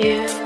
Yeah.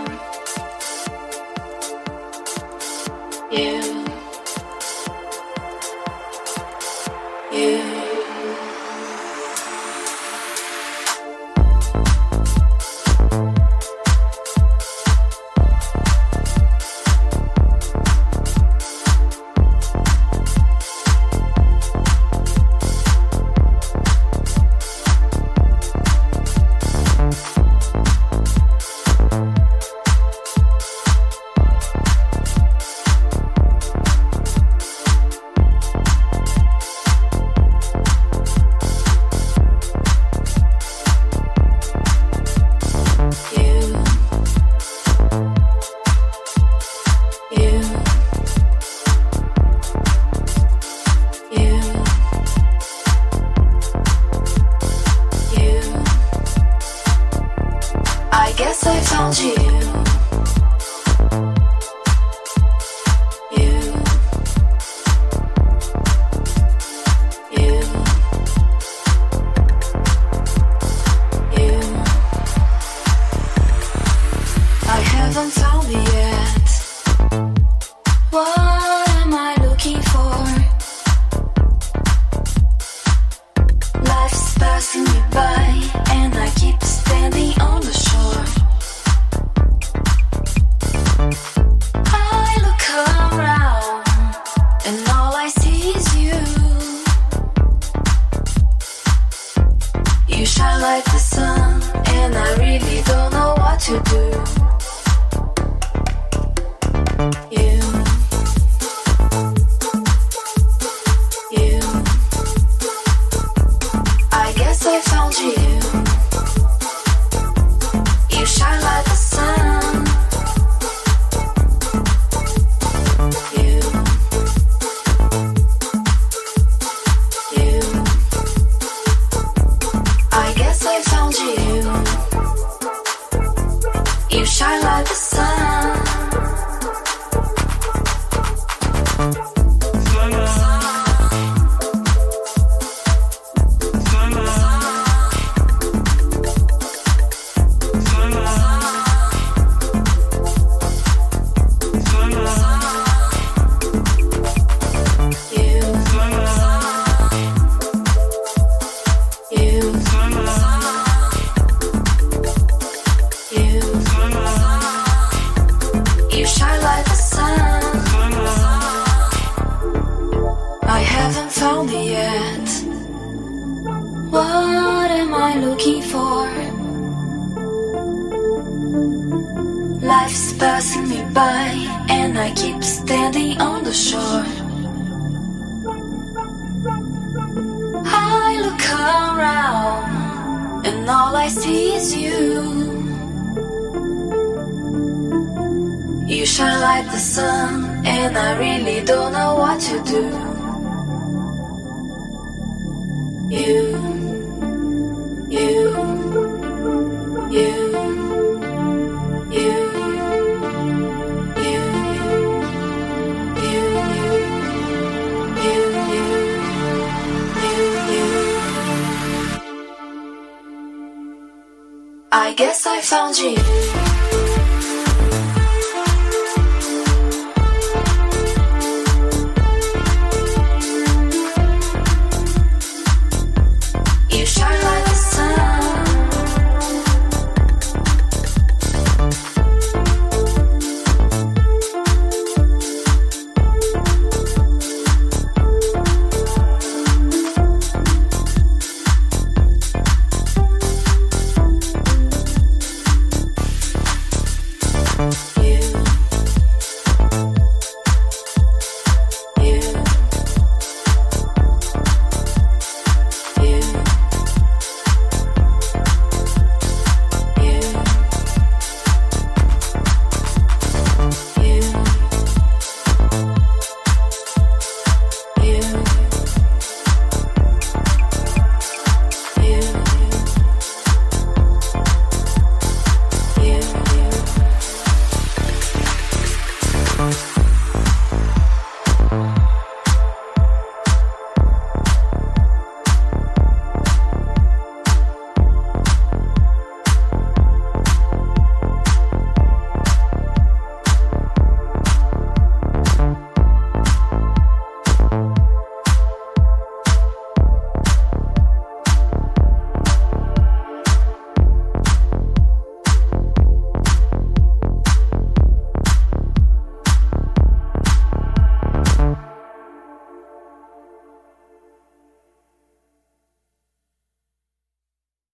放弃 and I really don't know what to do. You, you. I guess I found you. at? What am I looking for? Life's passing me by, and I keep standing on the shore. I look around, and all I see is you. You shine like the sun, and I really don't know what to do. I guess I found you.